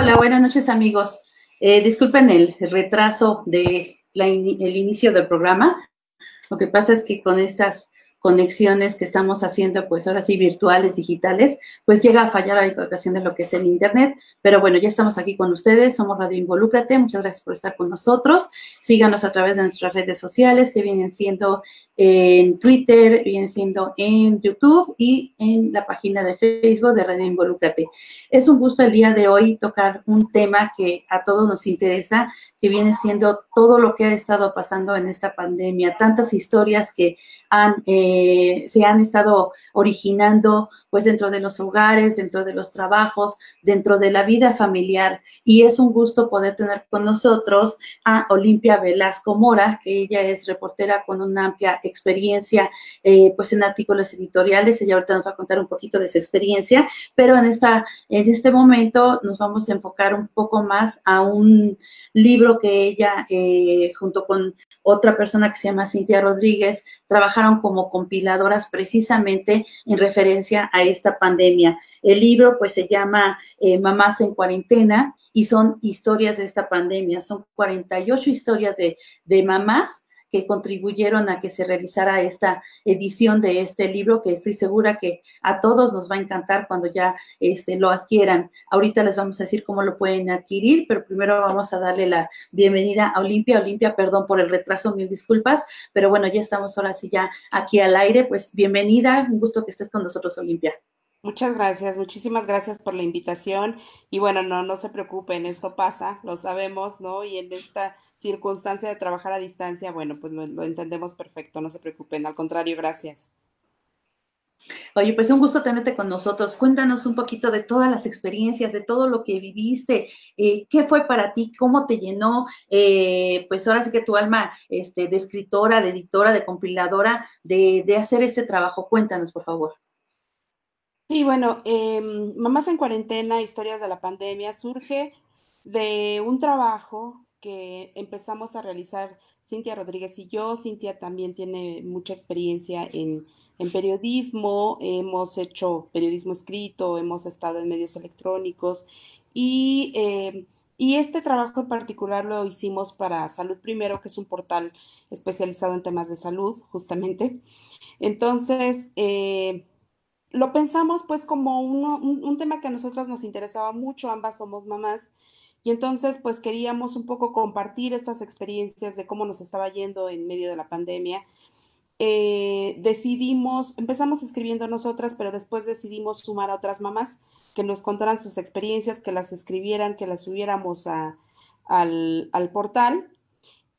Hola, buenas noches amigos. Eh, disculpen el retraso de el inicio del programa. Lo que pasa es que con estas conexiones que estamos haciendo, pues ahora sí virtuales, digitales, pues llega a fallar la educación de lo que es el Internet. Pero bueno, ya estamos aquí con ustedes, somos Radio Involúcrate, muchas gracias por estar con nosotros. Síganos a través de nuestras redes sociales que vienen siendo en Twitter, vienen siendo en YouTube y en la página de Facebook de Radio Involúcrate. Es un gusto el día de hoy tocar un tema que a todos nos interesa, que viene siendo todo lo que ha estado pasando en esta pandemia, tantas historias que han, eh, se han estado originando pues dentro de los hogares, dentro de los trabajos, dentro de la vida familiar. Y es un gusto poder tener con nosotros a Olimpia Velasco Mora, que ella es reportera con una amplia experiencia eh, pues en artículos editoriales. Ella ahorita nos va a contar un poquito de su experiencia, pero en, esta, en este momento nos vamos a enfocar un poco más a un libro que ella, eh, junto con otra persona que se llama Cintia Rodríguez, trabajaron como compiladoras precisamente en referencia a esta pandemia. El libro pues se llama eh, Mamás en cuarentena y son historias de esta pandemia, son 48 historias de, de mamás que contribuyeron a que se realizara esta edición de este libro, que estoy segura que a todos nos va a encantar cuando ya este, lo adquieran. Ahorita les vamos a decir cómo lo pueden adquirir, pero primero vamos a darle la bienvenida a Olimpia. Olimpia, perdón por el retraso, mil disculpas, pero bueno, ya estamos ahora sí ya aquí al aire. Pues bienvenida, un gusto que estés con nosotros, Olimpia. Muchas gracias, muchísimas gracias por la invitación. Y bueno, no, no se preocupen, esto pasa, lo sabemos, ¿no? Y en esta circunstancia de trabajar a distancia, bueno, pues lo, entendemos perfecto, no se preocupen, al contrario, gracias. Oye, pues un gusto tenerte con nosotros. Cuéntanos un poquito de todas las experiencias, de todo lo que viviste. Eh, ¿Qué fue para ti? ¿Cómo te llenó? Eh, pues ahora sí que tu alma este, de escritora, de editora, de compiladora, de, de hacer este trabajo. Cuéntanos, por favor. Sí, bueno, em, Mamás en Cuarentena, Historias de la Pandemia, surge de un trabajo que empezamos a realizar Cintia Rodríguez y yo. Cintia también tiene mucha experiencia en, periodismo, hemos hecho periodismo escrito, hemos estado en medios electrónicos y, em, y este trabajo en particular lo hicimos para Salud Primero, que es un portal especializado en temas de salud, justamente. Entonces, eh, lo pensamos pues como un, tema que a nosotras nos interesaba mucho, ambas somos mamás, y entonces pues queríamos un poco compartir estas experiencias de cómo nos estaba yendo en medio de la pandemia. Eh, decidimos, empezamos escribiendo nosotras, pero después decidimos sumar a otras mamás que nos contaran sus experiencias, que las escribieran, que las subiéramos al, portal.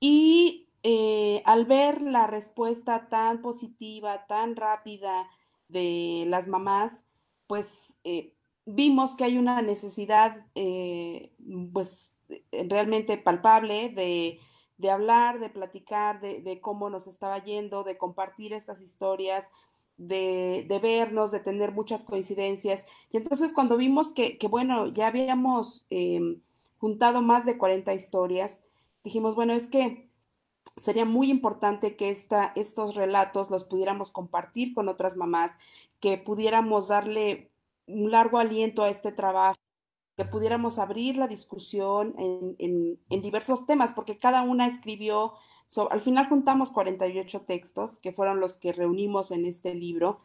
Y eh, al ver la respuesta tan positiva, tan rápida, de las mamás, pues eh, vimos que hay una necesidad eh, pues realmente palpable de, hablar, de platicar, de, cómo nos estaba yendo, de compartir estas historias, de, vernos, de tener muchas coincidencias. Y entonces cuando vimos que, bueno, ya habíamos em, juntado más de 40 historias, dijimos, bueno, es que sería muy importante que esta, estos relatos los pudiéramos compartir con otras mamás, que pudiéramos darle un largo aliento a este trabajo, que pudiéramos abrir la discusión en, diversos temas, porque cada una escribió, al final juntamos 48 textos, que fueron los que reunimos en este libro,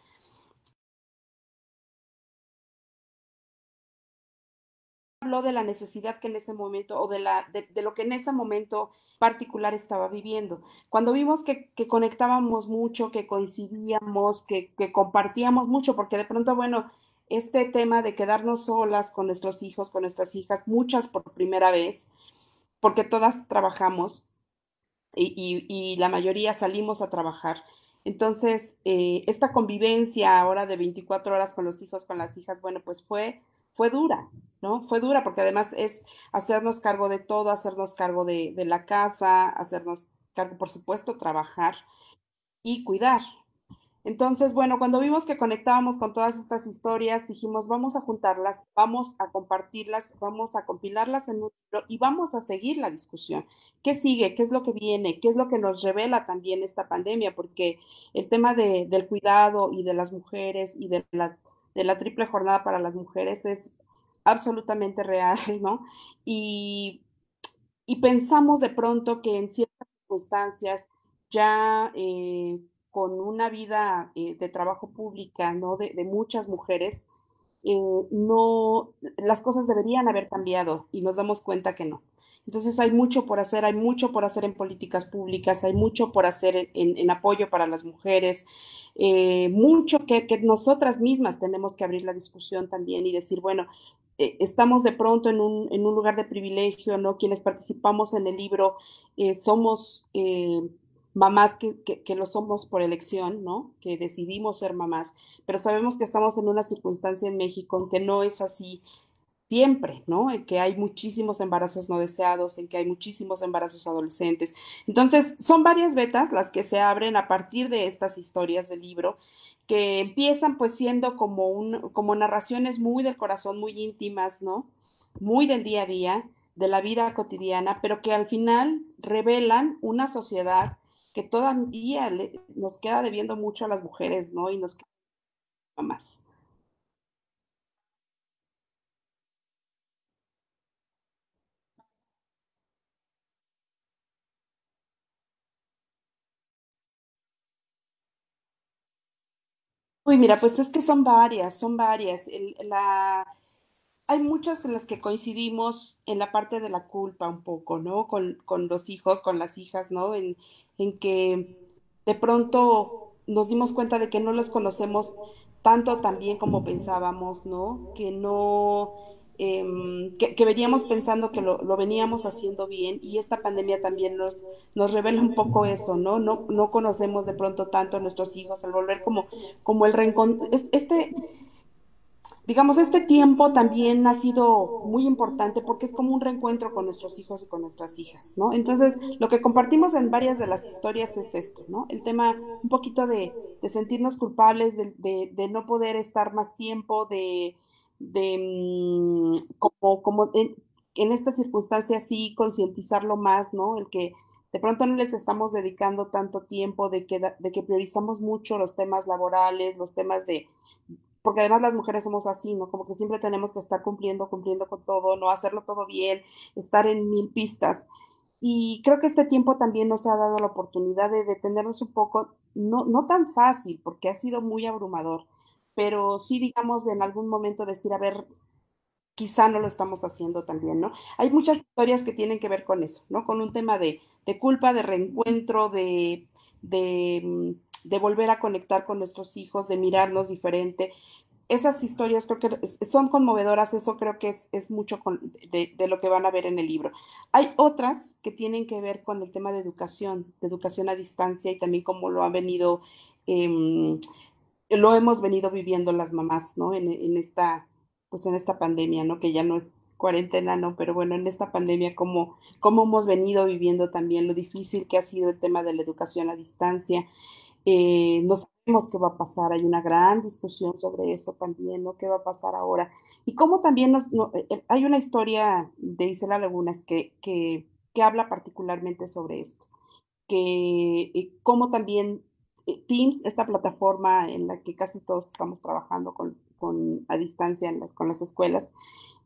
de la necesidad que en ese momento o de, la, de, lo que en ese momento particular estaba viviendo. Cuando vimos que, conectábamos mucho, que coincidíamos, que, que, compartíamos mucho, porque de pronto, bueno, este tema de quedarnos solas con nuestros hijos, con nuestras hijas, muchas por primera vez, porque todas trabajamos y, y, la mayoría salimos a trabajar. Entonces, eh, esta convivencia ahora de 24 horas con los hijos, con las hijas, bueno, pues fue fue dura, ¿no? Fue dura porque además es hacernos cargo de todo, hacernos cargo de, la casa, hacernos cargo, por supuesto, trabajar y cuidar. Entonces, bueno, cuando vimos que conectábamos con todas estas historias, dijimos, vamos a juntarlas, vamos a compartirlas, vamos a compilarlas en un libro y vamos a seguir la discusión. ¿Qué sigue? ¿Qué es lo que viene? ¿Qué es lo que nos revela también esta pandemia? Porque el tema del cuidado y de las mujeres y de la de la triple jornada para las mujeres es absolutamente real, ¿no? Y, pensamos de pronto que en ciertas circunstancias, ya eh, con una vida eh, de trabajo pública, ¿no? De, de muchas mujeres, eh, no, las cosas deberían haber cambiado y nos damos cuenta que no. Entonces hay mucho por hacer, hay mucho por hacer en políticas públicas, hay mucho por hacer en, apoyo para las mujeres, eh, mucho que, que, nosotras mismas tenemos que abrir la discusión también y decir, bueno, eh, estamos de pronto en un, en un, lugar de privilegio, ¿no? Quienes participamos en el libro eh, somos mamás que, que, que, lo somos por elección, ¿no? Que decidimos ser mamás, pero sabemos que estamos en una circunstancia en México en que no es así siempre, ¿no? En que hay muchísimos embarazos no deseados, en que hay muchísimos embarazos adolescentes. Entonces, son varias vetas las que se abren a partir de estas historias del libro, que empiezan pues siendo como, un, como narraciones muy del corazón, muy íntimas, ¿no? Muy del día a día, de la vida cotidiana, pero que al final revelan una sociedad que todavía le, nos queda debiendo mucho a las mujeres, ¿no? Y nos queda más. Uy, mira, pues es que son varias, son varias. La, hay muchas en las que coincidimos en la parte de la culpa un poco, ¿no? Con, con los hijos, con las hijas, ¿no? En, en que de pronto nos dimos cuenta de que no los conocemos tanto tan bien como pensábamos, ¿no? Que no, em, que, que veníamos pensando que lo, lo veníamos haciendo bien y esta pandemia también nos, nos revela un poco eso, ¿no? No, no conocemos de pronto tanto a nuestros hijos al volver como, como el reencontro. Este, Digamos, este tiempo también ha sido muy importante porque es como un reencuentro con nuestros hijos y con nuestras hijas, ¿no? Entonces, lo que compartimos en varias de las historias es esto, ¿no? El tema un poquito de, de sentirnos culpables, de, de, no poder estar más tiempo, de, de mmm, como, como en, en estas circunstancias sí concientizarlo más, ¿no? El que de pronto no les estamos dedicando tanto tiempo, de que, de que priorizamos mucho los temas laborales, los temas de porque además las mujeres somos así, ¿no? Como que siempre tenemos que estar cumpliendo, cumpliendo con todo, no hacerlo todo bien, estar en mil pistas. Y creo que este tiempo también nos ha dado la oportunidad de detenernos un poco, no, no tan fácil, porque ha sido muy abrumador, pero sí, digamos, en algún momento decir, a ver, quizá no lo estamos haciendo también, ¿no? Hay muchas historias que tienen que ver con eso, ¿no? Con un tema de, de culpa, de reencuentro, de, de, de volver a conectar con nuestros hijos, de mirarnos diferente. Esas historias creo que son conmovedoras, eso creo que es, es mucho con, de, lo que van a ver en el libro. Hay otras que tienen que ver con el tema de educación, de educación a distancia y también cómo lo han venido, eh, lo hemos venido viviendo las mamás, ¿no? En, en, esta, pues en esta pandemia, ¿no? Que ya no es cuarentena, ¿no? Pero bueno, en esta pandemia, cómo, cómo hemos venido viviendo también lo difícil que ha sido el tema de la educación a distancia eh, no sabemos qué va a pasar, hay una gran discusión sobre eso también, ¿no? ¿Qué va a pasar ahora? Y cómo también nos, no, eh, hay una historia de Isela Lagunas que, que, que habla particularmente sobre esto, que eh, cómo también eh, Teams, esta plataforma en la que casi todos estamos trabajando con, con a distancia en las, con las escuelas,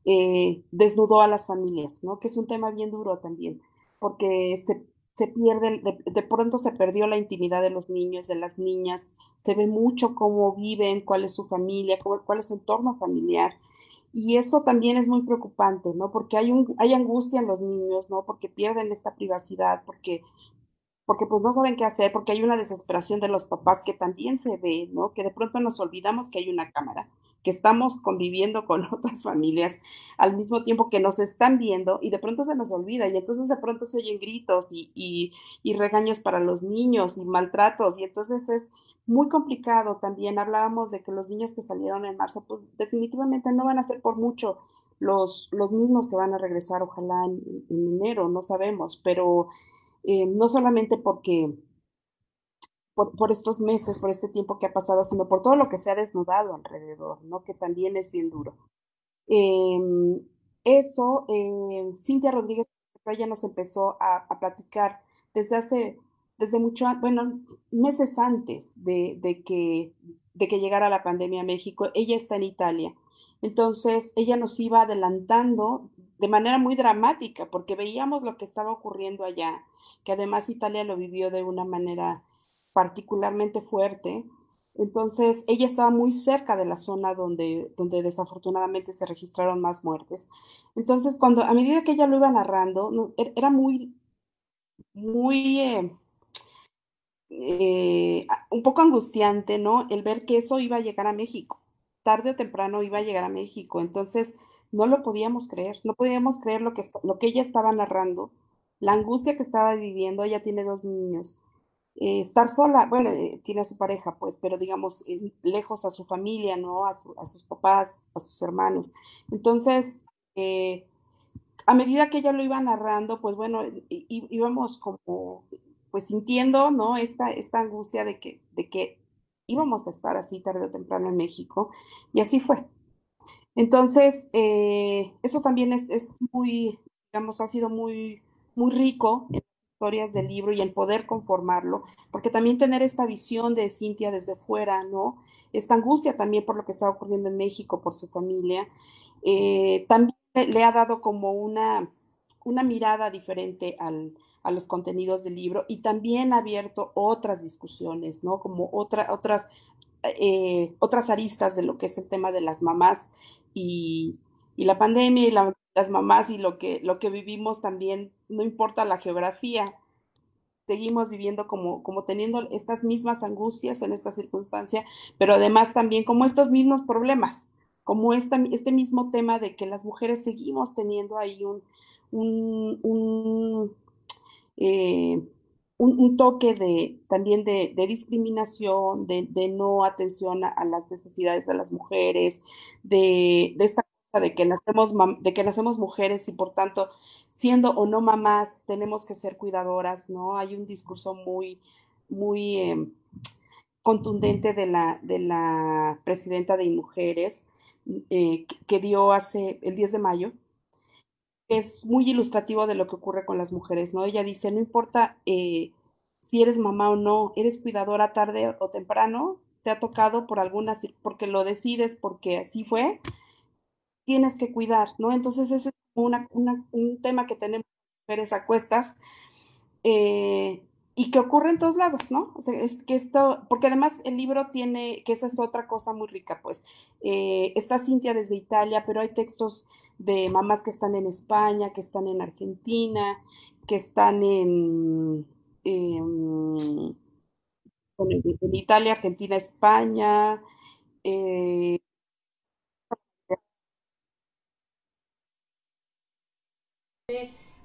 eh, desnudó a las familias, ¿no? Que es un tema bien duro también, porque se se pierde, de, de, pronto se perdió la intimidad de los niños, de las niñas, se ve mucho cómo viven, cuál es su familia, cuál, cuál es su entorno familiar. Y eso también es muy preocupante, ¿no? Porque hay, un, hay angustia en los niños, ¿no? Porque pierden esta privacidad, porque, porque pues no saben qué hacer, porque hay una desesperación de los papás que también se ve, ¿no? Que de pronto nos olvidamos que hay una cámara, que estamos conviviendo con otras familias al mismo tiempo que nos están viendo y de pronto se nos olvida y entonces de pronto se oyen gritos y, y, y regaños para los niños y maltratos y entonces es muy complicado también. Hablábamos de que los niños que salieron en marzo pues definitivamente no van a ser por mucho los, los mismos que van a regresar, ojalá en, en enero, no sabemos, pero eh, no solamente porque por, por, estos meses, por este tiempo que ha pasado, sino por todo lo que se ha desnudado alrededor, ¿no? Que también es bien duro. Eh, eso, eh, Cintia Rodríguez ella nos empezó a, a, platicar desde hace desde mucho, bueno, meses antes de, de, que, de que llegara la pandemia a México. Ella está en Italia. Entonces, ella nos iba adelantando de manera muy dramática, porque veíamos lo que estaba ocurriendo allá, que además Italia lo vivió de una manera particularmente fuerte. Entonces, ella estaba muy cerca de la zona donde, donde desafortunadamente se registraron más muertes. Entonces, cuando a medida que ella lo iba narrando, er, era muy, muy, eh, eh, un poco angustiante, ¿no? El ver que eso iba a llegar a México, tarde o temprano iba a llegar a México. Entonces, no lo podíamos creer, no podíamos creer lo que, lo que ella estaba narrando, la angustia que estaba viviendo, ella tiene dos niños, eh, estar sola, bueno, eh, tiene a su pareja, pues, pero digamos, eh, lejos a su familia, ¿no? A, a, sus papás, a sus hermanos. Entonces, a medida que ella lo iba narrando, pues bueno, íbamos como, pues sintiendo, ¿no? Esta, esta angustia de que, de que íbamos a estar así tarde o temprano en México, y así fue. Entonces, eh, eso también es, es, muy, digamos, ha sido muy, muy rico en las historias del libro y en poder conformarlo, porque también tener esta visión de Cintia desde fuera, ¿no? Esta angustia también por lo que está ocurriendo en México, por su familia, eh, también le ha dado como una, una mirada diferente al, a los contenidos del libro y también ha abierto otras discusiones, ¿no? Como otra, otras eh, otras aristas de lo que es el tema de las mamás y, la pandemia y las mamás y lo que, vivimos también, no importa la geografía, seguimos viviendo como, teniendo estas mismas angustias en esta circunstancia, pero además también como estos mismos problemas, como este mismo tema de que las mujeres seguimos teniendo ahí un eh, un, toque de, también de, discriminación, de, no atención a, las necesidades de las mujeres, de, esta cosa de que, nacemos, de que mujeres y por tanto, siendo o no mamás, tenemos que ser cuidadoras, ¿no? Hay un discurso muy, muy em, contundente de la, de la presidenta de Mujeres eh, que dio hace el 10 de mayo, es muy ilustrativo de lo que ocurre con las mujeres, ¿no? Ella dice, no importa eh, si eres mamá o no, eres cuidadora tarde o temprano, te ha tocado por alguna, porque lo decides, porque así fue, tienes que cuidar, ¿no? Entonces ese es una, un tema que tenemos mujeres a cuestas eh, y que ocurre en todos lados, ¿no? O sea, es que esto, porque además el libro tiene, que esa es otra cosa muy rica, pues, eh, está Cintia desde Italia, pero hay textos de mamás que están en España, que están en Argentina, que están en, en, Italia, Argentina, España. Eh,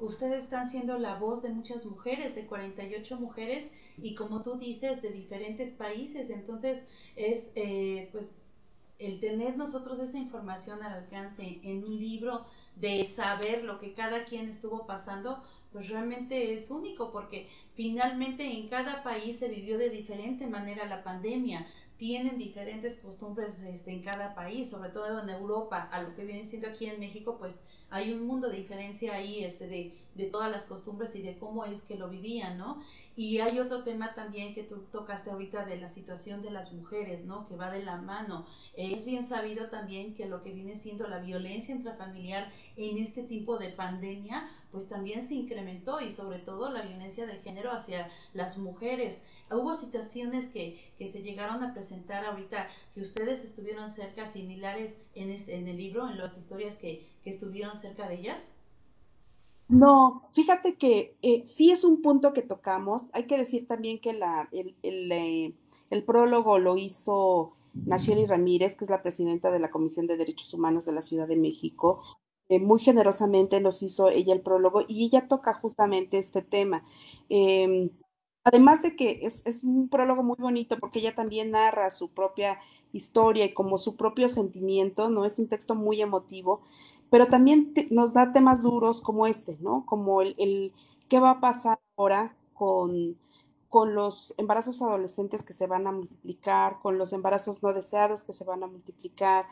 ustedes están siendo la voz de muchas mujeres, de 48 mujeres, y como tú dices, de diferentes países. Entonces, es eh, pues el tener nosotros esa información al alcance en un libro, de saber lo que cada quien estuvo pasando, pues realmente es único porque finalmente en cada país se vivió de diferente manera la pandemia tienen diferentes costumbres este, en cada país, sobre todo en Europa, a lo que viene siendo aquí en México, pues hay un mundo de diferencia ahí este, de, de todas las costumbres y de cómo es que lo vivían, ¿no? Y hay otro tema también que tú tocaste ahorita de la situación de las mujeres, ¿no? Que va de la mano. Es bien sabido también que lo que viene siendo la violencia intrafamiliar en este tipo de pandemia, pues también se incrementó y sobre todo la violencia de género hacia las mujeres. Hubo situaciones que, que se llegaron a presentar ahorita, que ustedes estuvieron cerca, similares en, este, en el libro, en las historias que, que estuvieron cerca de ellas. No, fíjate que eh, sí es un punto que tocamos. Hay que decir también que la, el, el, eh, el prólogo lo hizo Nacheli Ramírez, que es la presidenta de la Comisión de Derechos Humanos de la Ciudad de México. Eh, muy generosamente nos hizo ella el prólogo y ella toca justamente este tema. Em, Además de que es, es, un prólogo muy bonito porque ella también narra su propia historia y como su propio sentimiento, ¿no? Es un texto muy emotivo, pero también nos da temas duros como este, ¿no? Como el, el qué va a pasar ahora con, con los embarazos adolescentes que se van a multiplicar, con los embarazos no deseados que se van a multiplicar,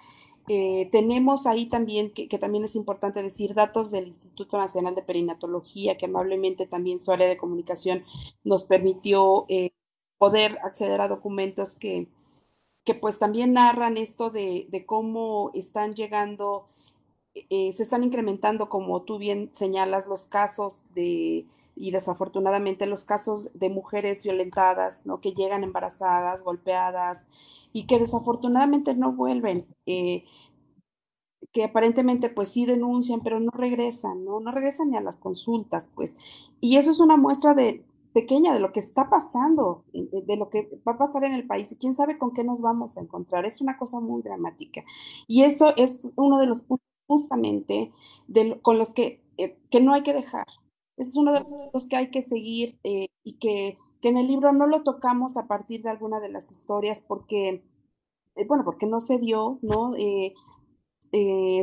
Eh, tenemos ahí también, que, también es importante decir, datos del Instituto Nacional de Perinatología, que amablemente también su área de comunicación nos permitió eh, poder acceder a documentos que, que pues también narran esto de, cómo están llegando, eh, se están incrementando, como tú bien señalas, los casos de, y desafortunadamente los casos de mujeres violentadas, ¿no? Que llegan embarazadas, golpeadas y que desafortunadamente no vuelven. Eh, que aparentemente pues sí denuncian, pero no regresan, ¿no? No regresan ni a las consultas, pues. Y eso es una muestra de, pequeña de lo que está pasando, de, lo que va a pasar en el país y quién sabe con qué nos vamos a encontrar. Es una cosa muy dramática. Y eso es uno de los puntos justamente con los que, eh, que no hay que dejar. Ese es uno de los que hay que seguir eh, y que, en el libro no lo tocamos a partir de alguna de las historias porque, eh, bueno, porque no se dio, ¿no?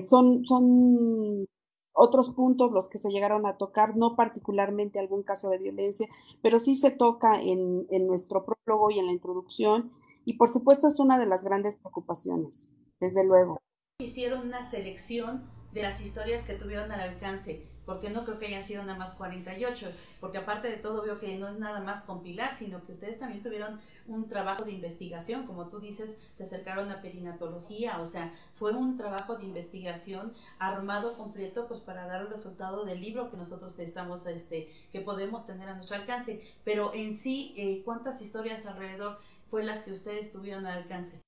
son, son otros puntos los que se llegaron a tocar, no particularmente algún caso de violencia, pero sí se toca en, en nuestro prólogo y en la introducción, y por supuesto es una de las grandes preocupaciones, desde luego. Hicieron una selección de las historias que tuvieron al alcance porque no creo que hayan sido nada más 48, porque aparte de todo veo que no es nada más compilar, sino que ustedes también tuvieron un trabajo de investigación, como tú dices, se acercaron a perinatología, o sea, fue un trabajo de investigación armado completo pues para dar el resultado del libro que nosotros estamos, este, que podemos tener a nuestro alcance, pero en sí, eh, ¿cuántas historias alrededor fue las que ustedes tuvieron al alcance?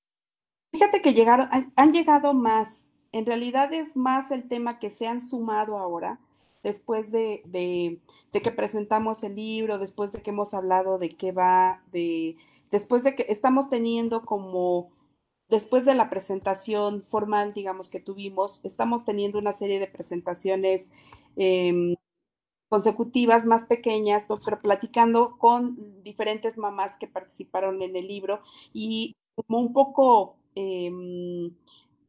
Fíjate que llegaron, han llegado más, en realidad es más el tema que se han sumado ahora, después de, de, que presentamos el libro, después de que hemos hablado de qué va, de, después de que estamos teniendo como, después de la presentación formal, digamos, que tuvimos, estamos teniendo una serie de presentaciones em, consecutivas más pequeñas, pero platicando con diferentes mamás que participaron en el libro y como un poco... Em,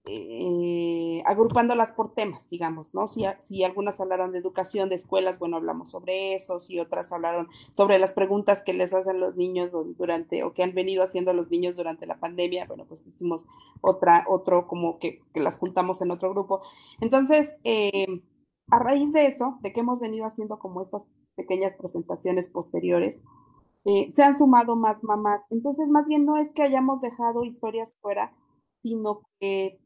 eh, agrupándolas por temas, digamos, ¿no? Si, si, algunas hablaron de educación, de escuelas, bueno, hablamos sobre eso, si otras hablaron sobre las preguntas que les hacen los niños durante, o que han venido haciendo los niños durante la pandemia, bueno, pues hicimos otra, otro, como que, las juntamos en otro grupo. Entonces, eh, a raíz de eso, de que hemos venido haciendo como estas pequeñas presentaciones posteriores, eh, se han sumado más mamás. Entonces, más bien no es que hayamos dejado historias fuera, sino que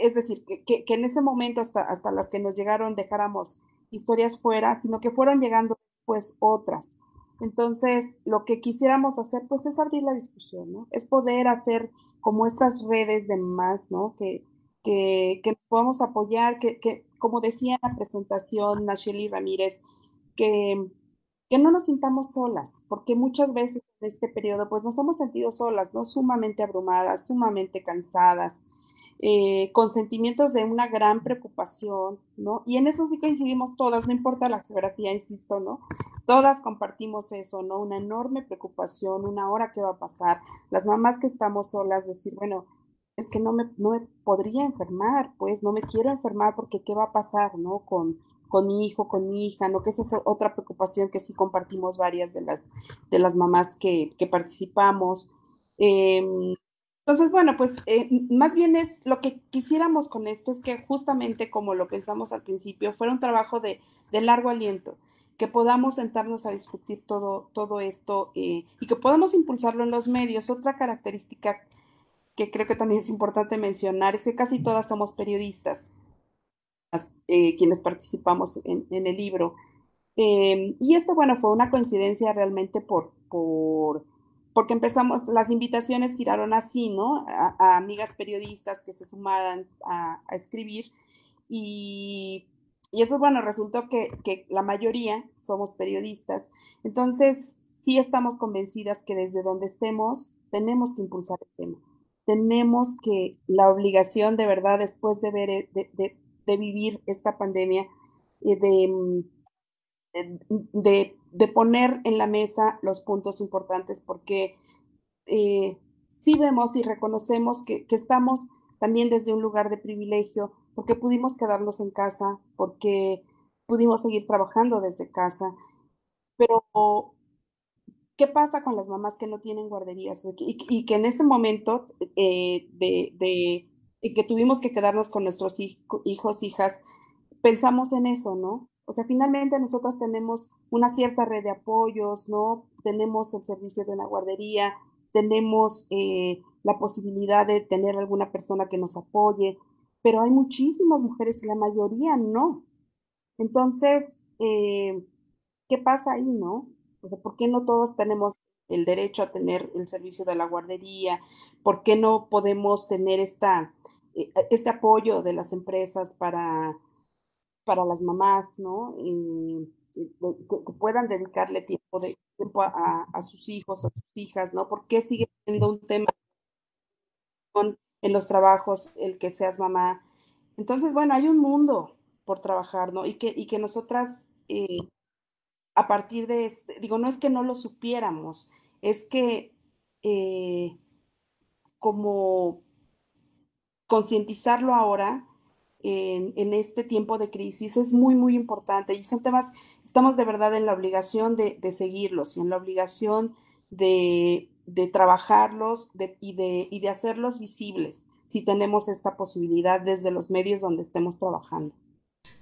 es decir, que, en ese momento hasta, hasta las que nos llegaron dejáramos historias fuera, sino que fueron llegando después otras. Entonces, lo que quisiéramos hacer, pues, es abrir la discusión, ¿no? Es poder hacer como estas redes de más, ¿no? Que, que, que podamos apoyar, que, que, como decía en la presentación Nacheli Ramírez, que, que no nos sintamos solas, porque muchas veces en este periodo, pues, nos hemos sentido solas, ¿no? Sumamente abrumadas, sumamente cansadas, eh, con sentimientos de una gran preocupación, ¿no? Y en eso sí coincidimos todas, no importa la geografía, insisto, ¿no? Todas compartimos eso, ¿no? Una enorme preocupación, una hora que va a pasar, las mamás que estamos solas, decir, bueno, es que no me, no me podría enfermar, pues no me quiero enfermar porque qué va a pasar, ¿no? Con, con mi hijo, con mi hija, ¿no? Que esa es otra preocupación que sí compartimos varias de las, de las mamás que, que participamos. Eh, entonces, bueno, pues eh, más bien es lo que quisiéramos con esto es que justamente como lo pensamos al principio, fuera un trabajo de, largo aliento, que podamos sentarnos a discutir todo, todo esto eh, y que podamos impulsarlo en los medios. Otra característica que creo que también es importante mencionar es que casi todas somos periodistas, eh, quienes participamos en, en el libro. y esto, bueno, fue una coincidencia realmente por, por porque empezamos, las invitaciones giraron así, ¿no? A, amigas periodistas que se sumaran a, escribir y, y entonces, bueno, resultó que, que, la mayoría somos periodistas. Entonces, sí estamos convencidas que desde donde estemos tenemos que impulsar el tema. Tenemos que, la obligación de verdad, después de ver, de, de, de vivir esta pandemia, eh, de de, poner en la mesa los puntos importantes porque eh, sí vemos y reconocemos que, estamos también desde un lugar de privilegio, porque pudimos quedarnos en casa, porque pudimos seguir trabajando desde casa, pero ¿qué pasa con las mamás que no tienen guarderías y, que en este momento eh, de, que tuvimos que quedarnos con nuestros hijos, hijas, pensamos en eso, ¿no? O sea, finalmente nosotros tenemos una cierta red de apoyos, ¿no? Tenemos el servicio de una guardería, tenemos eh, la posibilidad de tener alguna persona que nos apoye, pero hay muchísimas mujeres y la mayoría no. Entonces, eh, ¿qué pasa ahí, no? O sea, ¿por qué no todos tenemos el derecho a tener el servicio de la guardería? ¿Por qué no podemos tener esta, eh, este apoyo de las empresas para, para las mamás, ¿no? que, puedan dedicarle tiempo, de, tiempo a, a, sus hijos, a sus hijas, ¿no? ¿Por qué sigue siendo un tema en los trabajos el que seas mamá? Entonces, bueno, hay un mundo por trabajar, ¿no? Y que, y que nosotras eh, a partir de este, digo, no es que no lo supiéramos, es que eh, como concientizarlo ahora en, este tiempo de crisis es muy, muy importante y son temas, estamos de verdad en la obligación de, seguirlos y en la obligación de, trabajarlos y, de, y de hacerlos visibles si tenemos esta posibilidad desde los medios donde estemos trabajando.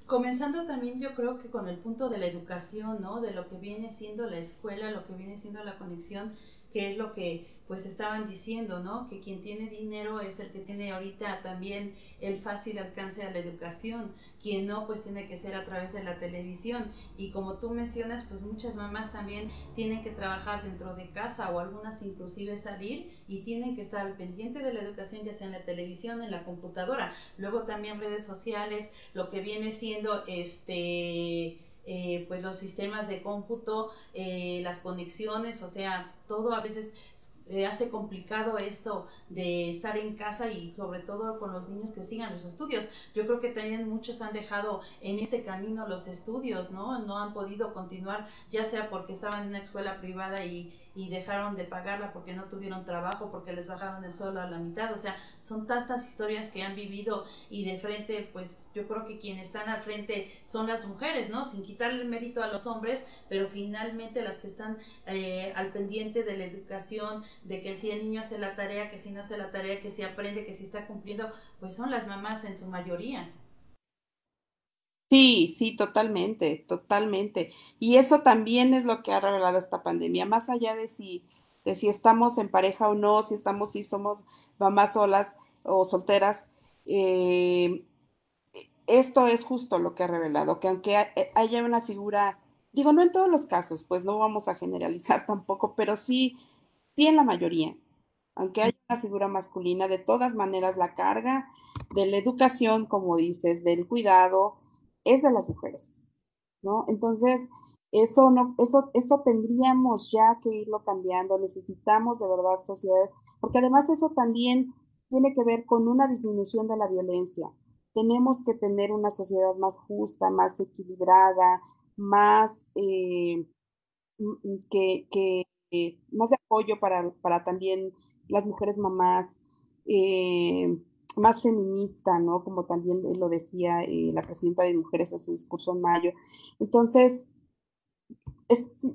Comenzando también yo creo que con el punto de la educación, ¿no? De lo que viene siendo la escuela, lo que viene siendo la conexión que es lo que pues estaban diciendo, ¿no? Que quien tiene dinero es el que tiene ahorita también el fácil alcance a la educación, quien no pues tiene que ser a través de la televisión. Y como tú mencionas pues muchas mamás también tienen que trabajar dentro de casa o algunas inclusive salir y tienen que estar al pendiente de la educación ya sea en la televisión, en la computadora, luego también redes sociales, lo que viene siendo este eh, pues los sistemas de cómputo, eh, las conexiones, o sea, todo a veces eh, hace complicado esto de estar en casa y sobre todo con los niños que sigan los estudios. Yo creo que también muchos han dejado en este camino los estudios, ¿no? No han podido continuar, ya sea porque estaban en una escuela privada y, y dejaron de pagarla porque no tuvieron trabajo, porque les bajaron el suelo a la mitad. O sea, son tantas historias que han vivido y de frente, pues yo creo que quienes están al frente son las mujeres, ¿no? Sin quitarle el mérito a los hombres, pero finalmente las que están eh, al pendiente de la educación, de que si el niño hace la tarea, que si no hace la tarea, que si aprende, que si está cumpliendo, pues son las mamás en su mayoría. Sí, sí, totalmente, totalmente. Y eso también es lo que ha revelado esta pandemia, más allá de si, de si estamos en pareja o no, si estamos, si somos mamás solas o solteras, eh, esto es justo lo que ha revelado, que aunque haya una figura, digo, no en todos los casos, pues no vamos a generalizar tampoco, pero sí, sí en la mayoría, aunque haya una figura masculina, de todas maneras la carga de la educación, como dices, del cuidado, es de las mujeres, ¿no? Entonces, eso no, eso, eso tendríamos ya que irlo cambiando, necesitamos de verdad sociedad, porque además eso también tiene que ver con una disminución de la violencia. Tenemos que tener una sociedad más justa, más equilibrada, más eh, que, que más de apoyo para, para también las mujeres mamás. Eh, más feminista, ¿no? Como también lo decía eh, la presidenta de Mujeres en su discurso en mayo. Entonces,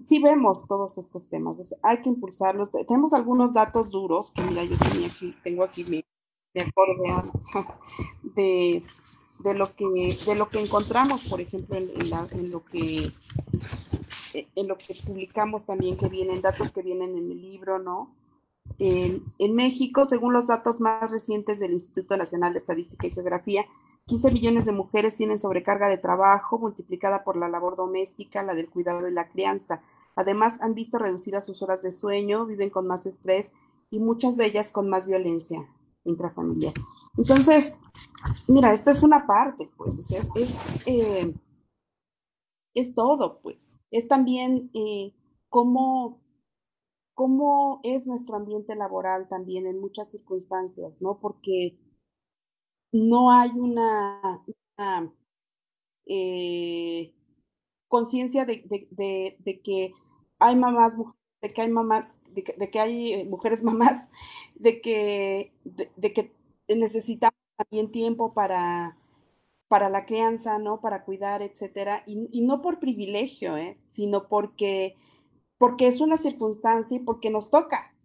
sí, vemos todos estos temas, hay que impulsarlos. Tenemos algunos datos duros, que mira, yo tenía aquí, tengo aquí mi, acorde de, lo que, de lo que encontramos, por ejemplo, en, en lo que en lo que publicamos también, que vienen, datos que vienen en el libro, ¿no? En, México, según los datos más recientes del Instituto Nacional de Estadística y Geografía, 15 millones de mujeres tienen sobrecarga de trabajo multiplicada por la labor doméstica, la del cuidado y la crianza. Además, han visto reducidas sus horas de sueño, viven con más estrés y muchas de ellas con más violencia intrafamiliar. Entonces, mira, esto es una parte, pues, o sea, es, es, eh, todo, pues. Es también eh, cómo cómo es nuestro ambiente laboral también en muchas circunstancias, ¿no? Porque no hay una, eh, conciencia de, que hay mamás, de que hay mamás, de que, hay eh, mujeres mamás, de que, de, que necesitamos también tiempo para, para la crianza, ¿no? Para cuidar, etcétera, y, y no por privilegio, ¿eh? sino porque porque es una circunstancia y porque nos toca,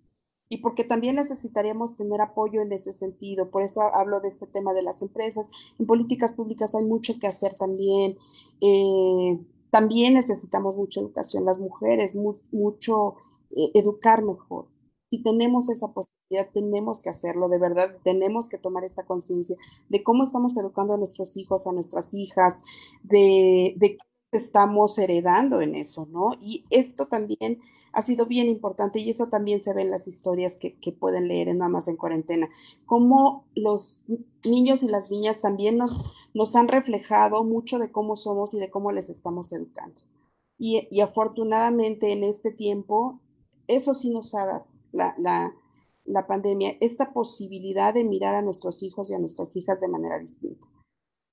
y porque también necesitaríamos tener apoyo en ese sentido. Por eso hablo de este tema de las empresas. En políticas públicas hay mucho que hacer también. Eh, también necesitamos mucha educación, las mujeres, mucho, eh, educar mejor. Si tenemos esa posibilidad, tenemos que hacerlo, de verdad, tenemos que tomar esta conciencia de cómo estamos educando a nuestros hijos, a nuestras hijas, de, de estamos heredando en eso, ¿no? Y esto también ha sido bien importante y eso también se ve en las historias que, pueden leer en Mamás en Cuarentena, cómo los niños y las niñas también nos, han reflejado mucho de cómo somos y de cómo les estamos educando. Y, afortunadamente en este tiempo, eso sí nos ha dado la, la pandemia, esta posibilidad de mirar a nuestros hijos y a nuestras hijas de manera distinta.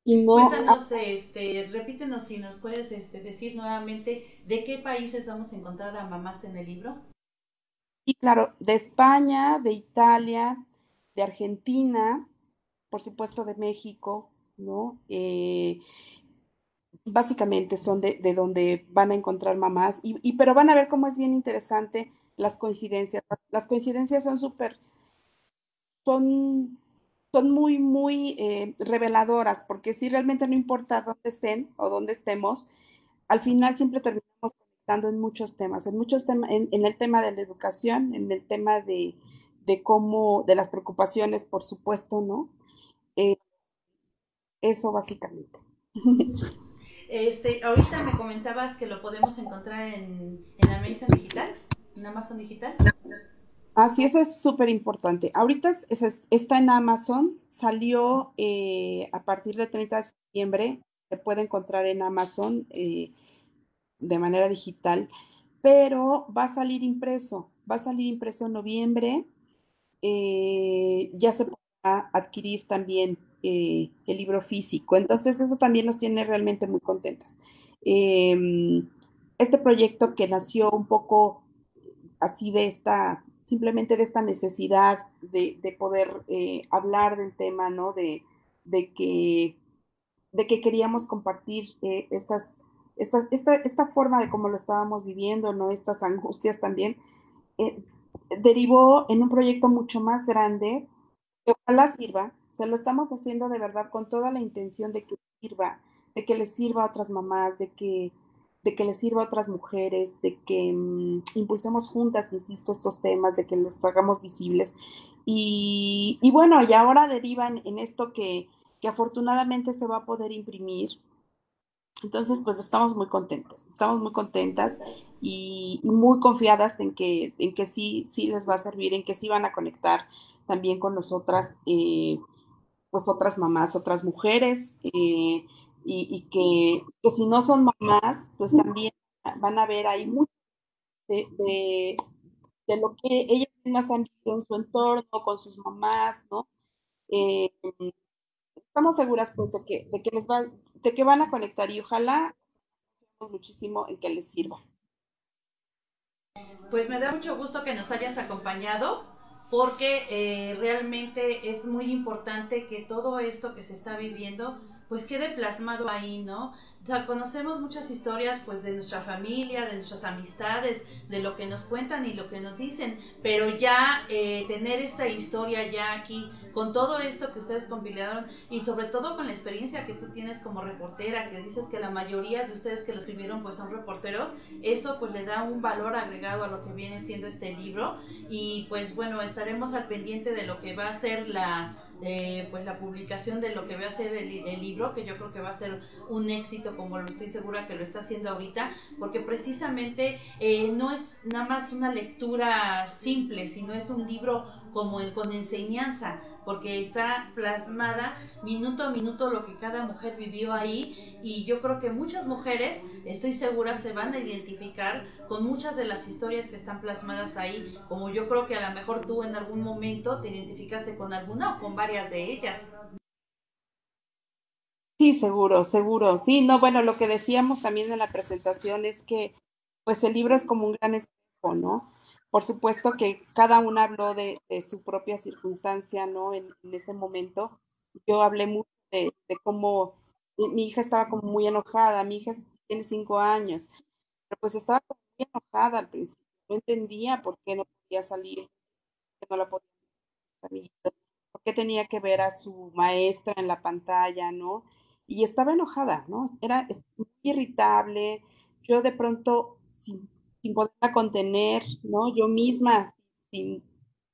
Y no, Cuéntanos, este, repítenos si nos puedes este, decir nuevamente de qué países vamos a encontrar a mamás en el libro. Y claro, de España, de Italia, de Argentina, por supuesto de México, ¿no? Eh, básicamente son de, de, donde van a encontrar mamás, y, y, pero van a ver cómo es bien interesante las coincidencias. Las coincidencias son súper, son son muy, muy eh, reveladoras, porque si realmente no importa dónde estén o dónde estemos, al final siempre terminamos conectando en muchos temas, en muchos temas, en, el tema de la educación, en el tema de, cómo, de las preocupaciones, por supuesto, ¿no? Eh, eso básicamente. Este, ahorita me comentabas que lo podemos encontrar en, en mesa digital, en Amazon digital. Así, eso es súper importante. Ahorita está en Amazon, salió eh, a partir del 30 de septiembre, se puede encontrar en Amazon eh, de manera digital, pero va a salir impreso, va a salir impreso en noviembre, eh, ya se podrá adquirir también el libro físico, entonces eso también nos tiene realmente muy contentas. Em, este proyecto que nació un poco así de esta simplemente de esta necesidad de, poder eh, hablar del tema, ¿no? De, que, de que queríamos compartir eh, estas, esta, esta forma de cómo lo estábamos viviendo, ¿no? Estas angustias también, eh, derivó en un proyecto mucho más grande que ojalá sirva, se lo estamos haciendo de verdad con toda la intención de que sirva, de que le sirva a otras mamás, de que de que les sirva a otras mujeres, de que mm, impulsemos juntas, insisto, estos temas, de que los hagamos visibles. Y, bueno, y ahora derivan en esto que, afortunadamente se va a poder imprimir. Entonces, pues estamos muy contentas, estamos muy contentas y, muy confiadas en que, en que sí, sí les va a servir, en que sí van a conectar también con nosotras, eh, pues otras mamás, otras mujeres. Eh, y, que, si no son mamás, pues también van a ver ahí mucho de, lo que ellas mismas han vivido en su entorno, con sus mamás, ¿no? Eh, estamos seguras pues de que, de que les va, de que van a conectar y ojalá muchísimo en que les sirva. Pues me da mucho gusto que nos hayas acompañado porque eh, realmente es muy importante que todo esto que se está viviendo pues quede plasmado ahí, ¿no? O sea, conocemos muchas historias pues de nuestra familia, de nuestras amistades, de lo que nos cuentan y lo que nos dicen, pero ya eh, tener esta historia ya aquí, con todo esto que ustedes compilaron y sobre todo con la experiencia que tú tienes como reportera, que dices que la mayoría de ustedes que lo escribieron pues son reporteros, eso pues le da un valor agregado a lo que viene siendo este libro y pues bueno, estaremos al pendiente de lo que va a ser la pues la publicación de lo que va a ser el, libro, que yo creo que va a ser un éxito, como lo estoy segura que lo está haciendo ahorita, porque precisamente eh, no es nada más una lectura simple, sino es un libro como con enseñanza porque está plasmada minuto a minuto lo que cada mujer vivió ahí y yo creo que muchas mujeres, estoy segura, se van a identificar con muchas de las historias que están plasmadas ahí, como yo creo que a lo mejor tú en algún momento te identificaste con alguna o con varias de ellas. Sí, seguro, seguro. Sí, no, bueno, lo que decíamos también en la presentación es que pues el libro es como un gran espejo, ¿no? Por supuesto que cada una habló de, su propia circunstancia, ¿no? En, ese momento. Yo hablé mucho de, cómo mi hija estaba como muy enojada, mi hija tiene cinco años, pero pues estaba muy enojada al principio, no entendía por qué no podía salir no la podía ¿Por qué tenía que ver a su maestra en la pantalla, no? Y estaba enojada, ¿no? Era irritable. Yo de pronto, sin, sin poderla contener, ¿no? Yo misma, sin,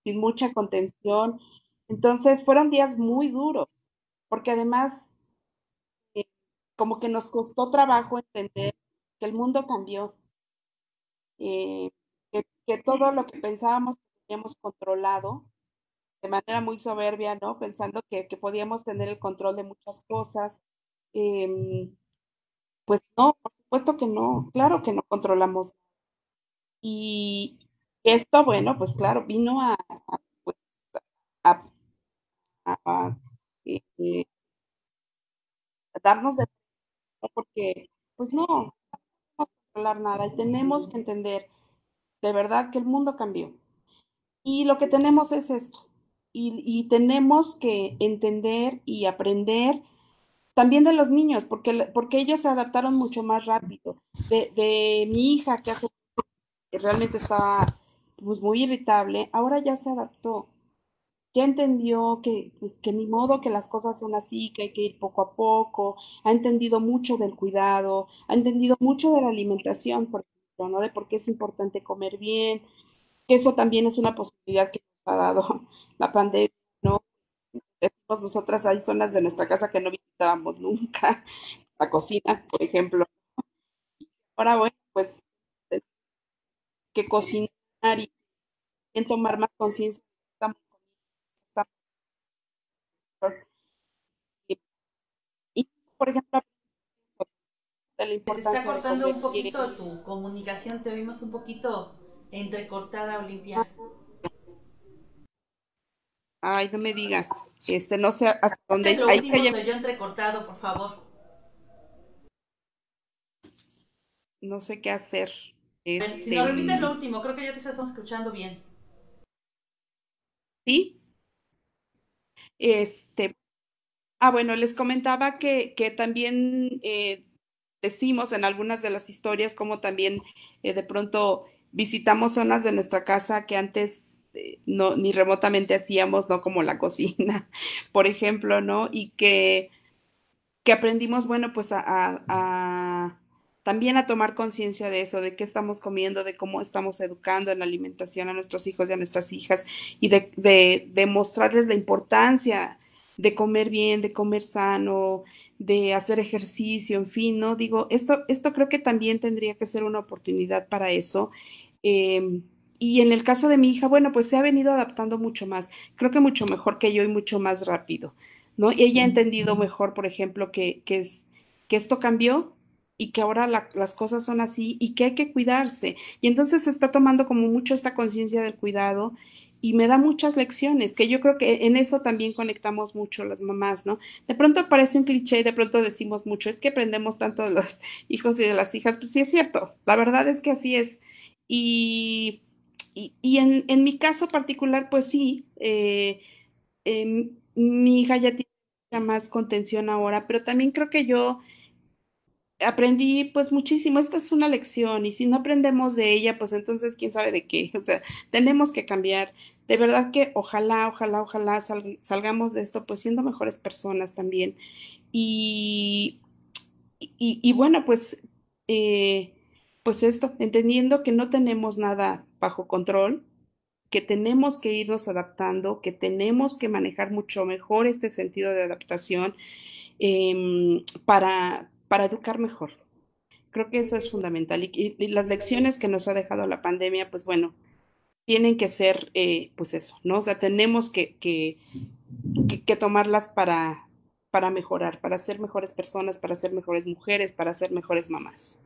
mucha contención. Entonces fueron días muy duros, porque además, eh, como que nos costó trabajo entender que el mundo cambió, eh, que, todo lo que pensábamos que teníamos controlado, de manera muy soberbia, ¿no? Pensando que, podíamos tener el control de muchas cosas. Eh, pues no, por supuesto que no, claro que no controlamos. Y esto, bueno, pues claro, vino a, pues, eh, eh, darnos de porque pues no, no podemos controlar nada y tenemos que entender de verdad que el mundo cambió. Y lo que tenemos es esto, y, tenemos que entender y aprender también de los niños, porque, porque ellos se adaptaron mucho más rápido. De, de mi hija, que hace, realmente estaba pues, muy irritable, ahora ya se adaptó. Ya entendió que, pues, que ni modo que las cosas son así, que hay que ir poco a poco, ha entendido mucho del cuidado, ha entendido mucho de la alimentación, por ejemplo, ¿no? De por qué es importante comer bien, que eso también es una posibilidad que ha dado la pandemia, ¿no? Nosotras, hay zonas de nuestra casa que no visitábamos nunca, la cocina, por ejemplo. Ahora, bueno, pues que cocinar y tomar más conciencia y, por ejemplo, de la importancia. Te está cortando un poquito tu comunicación, te vimos un poquito entrecortada, Olimpia. Ay, no me digas. Este, no sé hasta dónde. Lo último que soy yo entrecortado, por favor. No sé qué hacer. Este... Si no repites lo último, creo que ya te estamos escuchando bien. ¿Sí? Este. Ah, bueno, les comentaba que, que también eh, decimos en algunas de las historias como también eh, de pronto visitamos zonas de nuestra casa que antes este, no, ni remotamente hacíamos, ¿no? Como la cocina, por ejemplo, ¿no? Y que, que aprendimos, bueno, pues a, a, también a tomar conciencia de eso, de qué estamos comiendo, de cómo estamos educando en la alimentación a nuestros hijos y a nuestras hijas, y de, de, de mostrarles la importancia de comer bien, de comer sano, de hacer ejercicio, en fin, ¿no? Digo, esto, esto creo que también tendría que ser una oportunidad para eso. Eh, y en el caso de mi hija, bueno, pues se ha venido adaptando mucho más, creo que mucho mejor que yo y mucho más rápido, ¿no? Y ella ha entendido mejor, por ejemplo, que, que, es, que esto cambió y que ahora las cosas son así y que hay que cuidarse. Y entonces se está tomando como mucho esta conciencia del cuidado y me da muchas lecciones, que yo creo que en eso también conectamos mucho las mamás, ¿no? De pronto parece un cliché de pronto decimos mucho, es que aprendemos tanto de los hijos y de las hijas, pues sí es cierto, la verdad es que así es. Y y, en, en, mi caso particular, pues sí, eh, em, mi hija ya tiene más contención ahora, pero también creo que yo aprendí pues muchísimo. Esta es una lección y si no aprendemos de ella, pues entonces quién sabe de qué. O sea, tenemos que cambiar. De verdad que ojalá, ojalá, ojalá salgamos de esto pues siendo mejores personas también. Y, y, bueno, pues... Eh, pues esto, entendiendo que no tenemos nada bajo control, que tenemos que irnos adaptando, que tenemos que manejar mucho mejor este sentido de adaptación eh, para, para educar mejor. Creo que eso es fundamental. Y, las lecciones que nos ha dejado la pandemia, pues bueno, tienen que ser, eh, pues eso, ¿no? O sea, tenemos que tomarlas para, para mejorar, para ser mejores personas, para ser mejores mujeres, para ser mejores mamás.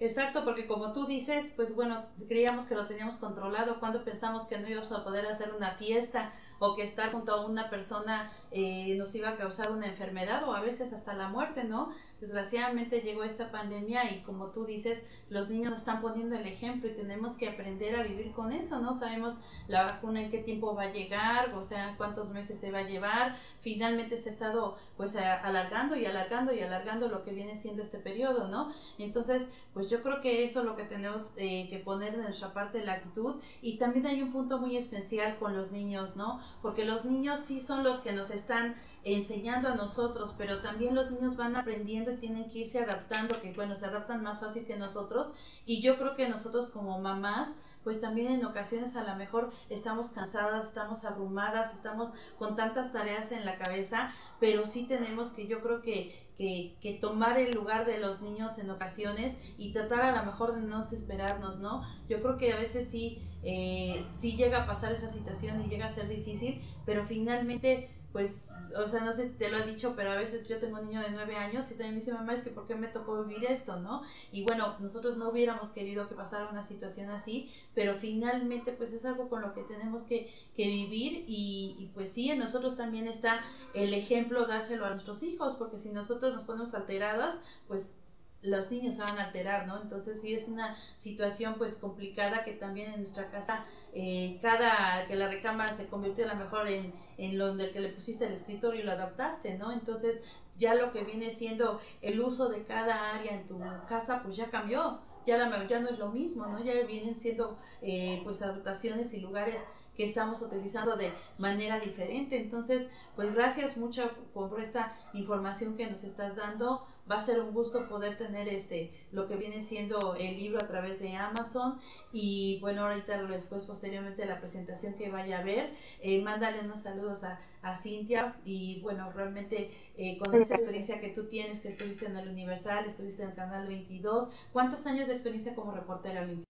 Exacto, porque como tú dices, pues bueno, creíamos que lo teníamos controlado cuando pensamos que no íbamos a poder hacer una fiesta o que estar junto a una persona eh, nos iba a causar una enfermedad o a veces hasta la muerte, ¿no? Desgraciadamente llegó esta pandemia y como tú dices, los niños nos están poniendo el ejemplo y tenemos que aprender a vivir con eso, ¿no? Sabemos la vacuna en qué tiempo va a llegar, o sea, cuántos meses se va a llevar. Finalmente se ha estado pues alargando y alargando y alargando lo que viene siendo este periodo, ¿no? Entonces, pues yo creo que eso es lo que tenemos eh, que poner en nuestra parte de la actitud y también hay un punto muy especial con los niños, ¿no? Porque los niños sí son los que nos están enseñando a nosotros, pero también los niños van aprendiendo y tienen que irse adaptando, que bueno, se adaptan más fácil que nosotros y yo creo que nosotros como mamás pues también en ocasiones a lo mejor estamos cansadas, estamos abrumadas, estamos con tantas tareas en la cabeza, pero sí tenemos que yo creo que, que, tomar el lugar de los niños en ocasiones y tratar a lo mejor de no desesperarnos, ¿no? Yo creo que a veces sí, eh, sí llega a pasar esa situación y llega a ser difícil, pero finalmente pues, o sea, no sé si te lo he dicho, pero a veces yo tengo un niño de nueve años y también me dice, mamá, es que ¿por qué me tocó vivir esto, no? Y bueno, nosotros no hubiéramos querido que pasara una situación así, pero finalmente, pues es algo con lo que tenemos que, que vivir y, y, pues sí, en nosotros también está el ejemplo dárselo a nuestros hijos, porque si nosotros nos ponemos alteradas, pues los niños se van a alterar, ¿no? Entonces sí es una situación pues complicada que también en nuestra casa eh, cada que la recámara se convirtió a lo mejor en, en donde que le pusiste el escritorio y lo adaptaste, ¿no? Entonces ya lo que viene siendo el uso de cada área en tu casa pues ya cambió, ya, la, ya no es lo mismo, ¿no? Ya vienen siendo eh, pues adaptaciones y lugares que estamos utilizando de manera diferente. Entonces, pues gracias mucho por esta información que nos estás dando va a ser un gusto poder tener este lo que viene siendo el libro a través de Amazon. Y bueno ahorita después posteriormente la presentación que vaya a ver eh, mándale unos saludos a, a Cintia. Y bueno realmente eh, con esa experiencia que tú tienes que estuviste en el Universal estuviste en el canal 22 ¿cuántos años de experiencia como reportera olímpica?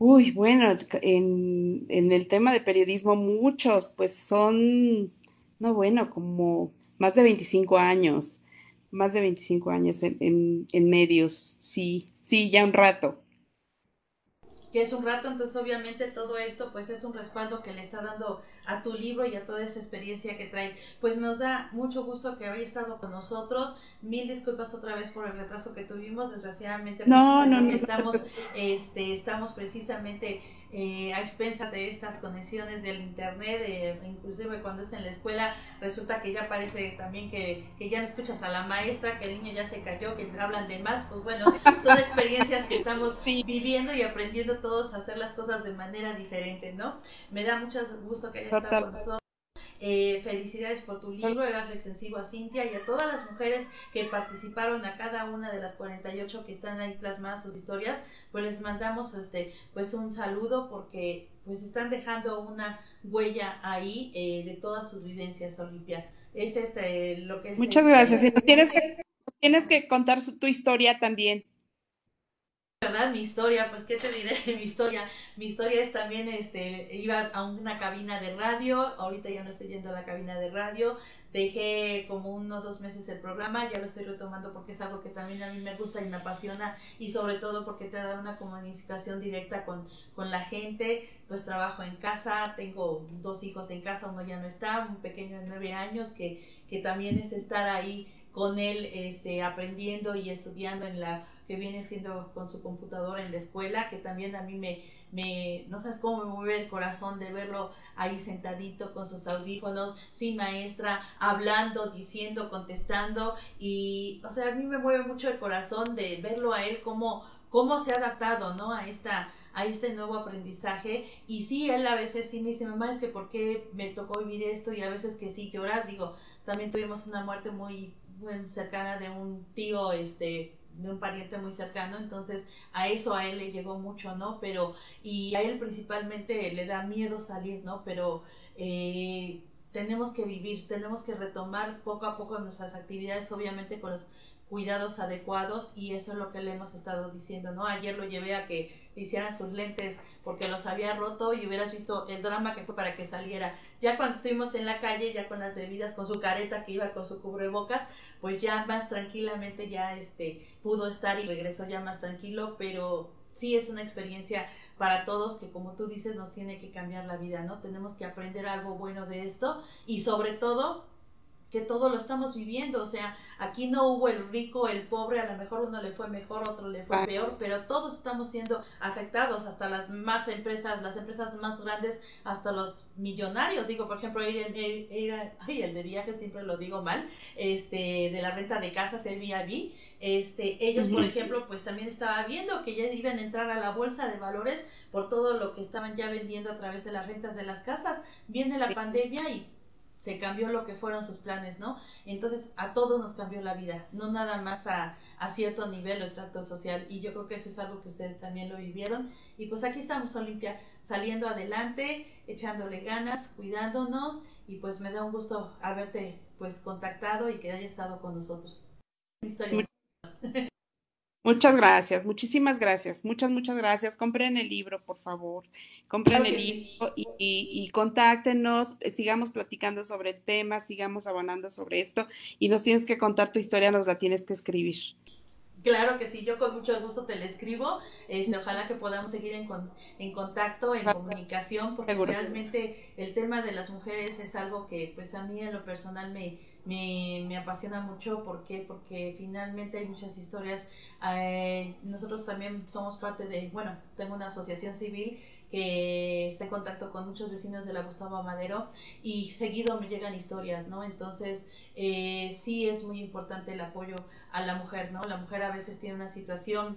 Uy, bueno, en, en el tema de periodismo muchos, pues son, no bueno, como más de 25 años, más de 25 años en, en, medios, sí, sí, ya un rato que es un rato, entonces obviamente todo esto pues es un respaldo que le está dando a tu libro y a toda esa experiencia que trae. Pues nos da mucho gusto que haya estado con nosotros. Mil disculpas otra vez por el retraso que tuvimos, desgraciadamente pues, no, no, no, estamos este estamos precisamente eh, a expensas de estas conexiones del internet, eh, inclusive cuando es en la escuela resulta que ya parece también que, que, ya no escuchas a la maestra, que el niño ya se cayó, que hablan de más, pues bueno, son experiencias que estamos viviendo y aprendiendo todos a hacer las cosas de manera diferente, ¿no? Me da mucho gusto que hayas estado con nosotros. Eh, felicidades por tu libro, Eras extensivo a Cintia y a todas las mujeres que participaron, a cada una de las 48 que están ahí plasmadas sus historias, pues les mandamos este, pues un saludo porque pues están dejando una huella ahí eh, de todas sus vivencias, Olimpia. Este, este, lo que Muchas gracias. Y nos tienes que, tienes que contar tu historia también. ¿Verdad? Mi historia, pues, ¿qué te diré? Mi historia, mi historia es también, este, iba a una cabina de radio, ahorita ya no estoy yendo a la cabina de radio, dejé como uno o dos meses el programa, ya lo estoy retomando porque es algo que también a mí me gusta y me apasiona y sobre todo porque te da una comunicación directa con, con la gente, pues trabajo en casa, tengo dos hijos en casa, uno ya no está, un pequeño de nueve años que, que también es estar ahí con él este, aprendiendo y estudiando en la que viene siendo con su computadora en la escuela, que también a mí me, me, no sabes cómo me mueve el corazón de verlo ahí sentadito con sus audífonos, sin maestra, hablando, diciendo, contestando, y, o sea, a mí me mueve mucho el corazón de verlo a él cómo, cómo se ha adaptado, ¿no? A esta, a este nuevo aprendizaje. Y sí, él a veces sí me dice, mamá, es que por qué me tocó vivir esto y a veces que sí llorar, digo, también tuvimos una muerte muy cercana de un tío, este, de un pariente muy cercano, entonces a eso a él le llegó mucho, ¿no? Pero, y a él principalmente le da miedo salir, ¿no? Pero eh, tenemos que vivir, tenemos que retomar poco a poco nuestras actividades, obviamente con los cuidados adecuados y eso es lo que le hemos estado diciendo, ¿no? Ayer lo llevé a que hicieran sus lentes porque los había roto y hubieras visto el drama que fue para que saliera. Ya cuando estuvimos en la calle, ya con las bebidas, con su careta que iba con su cubrebocas, pues ya más tranquilamente ya este pudo estar y regresó ya más tranquilo, pero sí es una experiencia para todos que como tú dices nos tiene que cambiar la vida, ¿no? Tenemos que aprender algo bueno de esto y sobre todo que todo lo estamos viviendo, o sea, aquí no hubo el rico, el pobre, a lo mejor uno le fue mejor, otro le fue peor, pero todos estamos siendo afectados, hasta las más empresas, las empresas más grandes, hasta los millonarios, digo, por ejemplo, ir, ay, el de viaje siempre lo digo mal, este, de la renta de casas, Airbnb, este, ellos, por ejemplo, pues también estaba viendo que ya iban a entrar a la bolsa de valores por todo lo que estaban ya vendiendo a través de las rentas de las casas, viene la pandemia y se cambió lo que fueron sus planes, ¿no? Entonces a todos nos cambió la vida, no nada más a, a, cierto nivel o estrato social. Y yo creo que eso es algo que ustedes también lo vivieron. Y pues aquí estamos, Olimpia, saliendo adelante, echándole ganas, cuidándonos. Y pues me da un gusto haberte pues contactado y que haya estado con nosotros. Historia. Muchas gracias, muchísimas gracias, muchas, muchas gracias. Compren el libro, por favor. Compren el libro y, y, contáctenos, eh, sigamos platicando sobre el tema, sigamos abonando sobre esto y nos tienes que contar tu historia, nos la tienes que escribir. Claro que sí, yo con mucho gusto te la escribo. Este, ojalá que podamos seguir en, en contacto, en comunicación, porque realmente el tema de las mujeres es algo que pues a mí en lo personal me, me, me apasiona mucho. ¿Por qué? Porque finalmente hay muchas historias. Eh, nosotros también somos parte de, bueno, tengo una asociación civil que está en contacto con muchos vecinos de la Gustavo Madero y seguido me llegan historias, ¿no? Entonces, eh, sí es muy importante el apoyo a la mujer, ¿no? La mujer a veces tiene una situación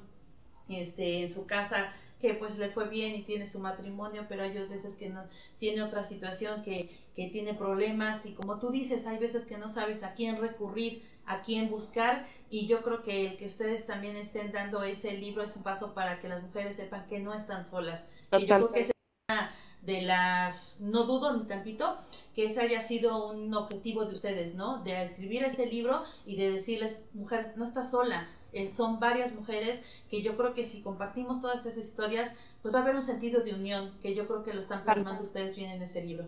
este, en su casa que pues le fue bien y tiene su matrimonio, pero hay veces que no tiene otra situación que, que tiene problemas y como tú dices, hay veces que no sabes a quién recurrir, a quién buscar y yo creo que el que ustedes también estén dando ese libro es un paso para que las mujeres sepan que no están solas. Y yo creo que es una de las, no dudo ni tantito, que ese haya sido un objetivo de ustedes, ¿no? De escribir ese libro y de decirles, mujer, no estás sola, son varias mujeres que yo creo que si compartimos todas esas historias, pues va a haber un sentido de unión, que yo creo que lo están plasmando ustedes bien en ese libro.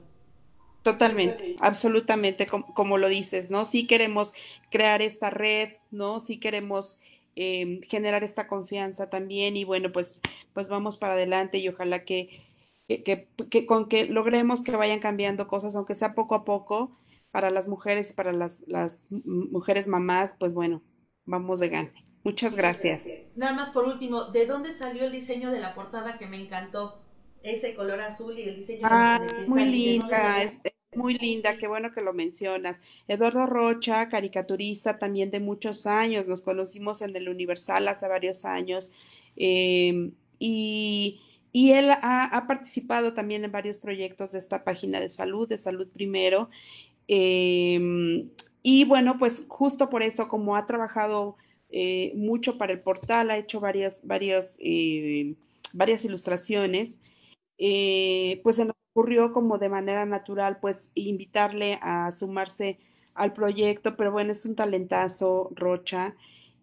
Totalmente, absolutamente, como, lo dices, ¿no? Sí queremos crear esta red, ¿no? Sí queremos em, generar esta confianza también y bueno, pues, pues vamos para adelante y ojalá que, que, que, con que logremos que vayan cambiando cosas, aunque sea poco a poco, para las mujeres y para las, las mujeres mamás, pues bueno, vamos de gane. Muchas gracias. Nada más por último, ¿de dónde salió el diseño de la portada que me encantó? ese color azul y el diseño ah, muy linda, es, muy linda, qué bueno que lo mencionas. Eduardo Rocha, caricaturista también de muchos años, nos conocimos en el Universal hace varios años em, y, y, él ha, participado también en varios proyectos de esta página de salud, de salud primero. Em, y bueno, pues justo por eso, como ha trabajado eh, mucho para el portal, ha hecho varias, varias, eh, varias ilustraciones eh, pues se nos ocurrió como de manera natural, pues invitarle a sumarse al proyecto, pero bueno, es un talentazo, Rocha,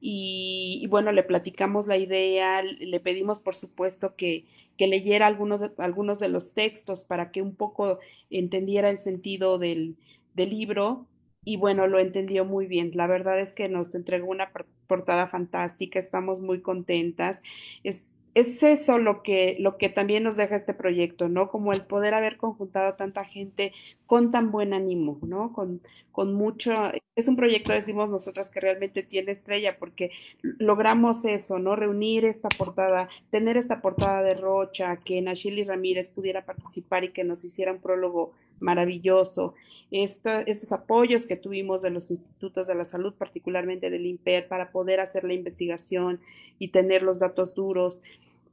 y, bueno, le platicamos la idea, le pedimos por supuesto que, que leyera algunos de, algunos de los textos para que un poco entendiera el sentido del, del libro, y bueno, lo entendió muy bien. La verdad es que nos entregó una portada fantástica, estamos muy contentas. Es, es eso lo que, lo que también nos deja este proyecto, ¿no? Como el poder haber conjuntado a tanta gente con tan buen ánimo, ¿no? Con, con mucho, es un proyecto, decimos nosotros, que realmente tiene estrella, porque logramos eso, ¿no? Reunir esta portada, tener esta portada de Rocha, que Nachili Ramírez pudiera participar y que nos hiciera un prólogo maravilloso. estos apoyos que tuvimos de los institutos de la salud, particularmente del IMPER, para poder hacer la investigación y tener los datos duros.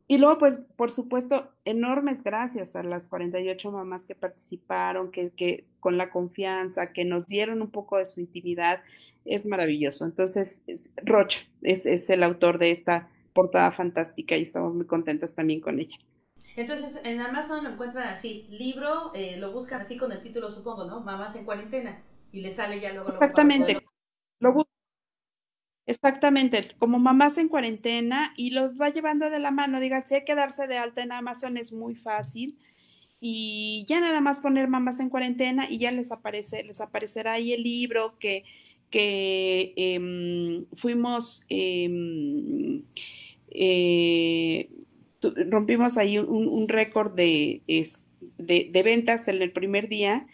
Y luego, pues, por supuesto, enormes gracias a las 48 mamás que participaron, que, que con la confianza, que nos dieron un poco de su intimidad, es maravilloso. Entonces, Rocha es, es el autor de esta portada fantástica y estamos muy contentas también con ella. Entonces, en Amazon lo encuentran así, libro, eh, lo buscan así con el título, supongo, ¿no? Mamás en cuarentena. Y le sale ya luego. Exactamente. Lo Exactamente, como mamás en cuarentena y los va llevando de la mano. Digan, si hay que darse de alta en Amazon es muy fácil y ya nada más poner mamás en cuarentena y ya les aparece, les aparecerá ahí el libro que, que em, fuimos eh, eh, rompimos ahí un, récord de, de, ventas en el primer día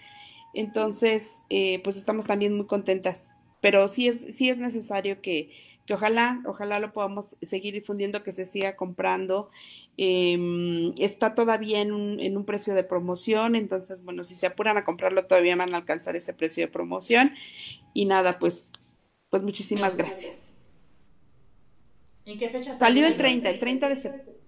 Entonces, eh, pues estamos también muy contentas. Pero sí es, sí es necesario que, que ojalá, ojalá lo podamos seguir difundiendo, que se siga comprando. Em, está todavía en un, en un, precio de promoción, entonces, bueno, si se apuran a comprarlo, todavía van a alcanzar ese precio de promoción. Y nada, pues, pues muchísimas gracias. ¿En qué fecha salió? el 30, el 30 de septiembre.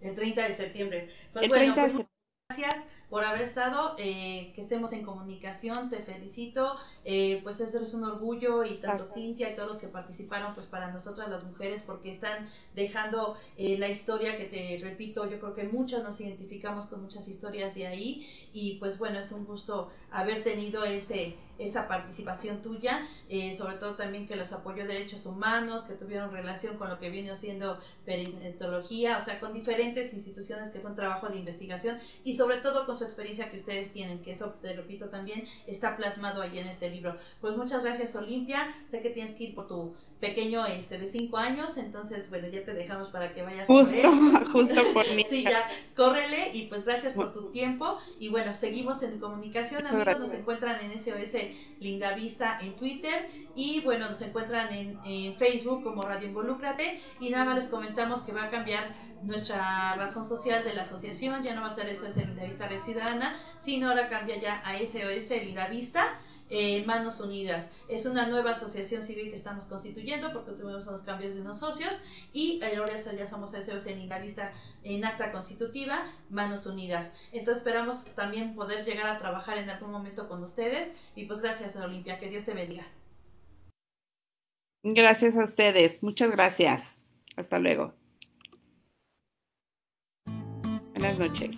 El 30 de septiembre. Pues el 30 de pues septiembre. Gracias por haber estado, eh, que estemos en comunicación, te felicito, eh, pues eso es un orgullo y tanto Cintia y todos los que participaron, pues para nosotras las mujeres, porque están dejando eh, la historia que te repito, yo creo que muchas nos identificamos con muchas historias de ahí y pues bueno, es un gusto haber tenido ese esa participación tuya, eh, sobre todo también que los apoyó derechos humanos, que tuvieron relación con lo que viene siendo perinatología, o sea, con diferentes instituciones que fue un trabajo de investigación y sobre todo con su experiencia que ustedes tienen, que eso, te repito, también está plasmado ahí en ese libro. Pues muchas gracias, Olimpia. Sé que tienes que ir por tu pequeño este de cinco años, entonces bueno, ya te dejamos para que vayas justo, justo por mí. sí, ya, córrele y pues gracias por tu tiempo. Y bueno, seguimos en comunicación, amigos, nos encuentran en SOS Linda Vista en Twitter. Y bueno, nos encuentran en, en Facebook como Radio Involúcrate. Y nada más les comentamos que va a cambiar nuestra razón social de la asociación, ya no va a ser SOS Linda Vista Red Ciudadana, sino ahora cambia ya a SOS Linda Vista eh, Manos Unidas. Es una nueva asociación civil que estamos constituyendo porque tuvimos unos cambios de unos socios y ahora ya somos SOS en lista en acta constitutiva Manos Unidas. Entonces esperamos también poder llegar a trabajar en algún momento con ustedes y pues gracias a Olimpia, que Dios te bendiga. Gracias a ustedes, muchas gracias. Hasta luego. Buenas noches.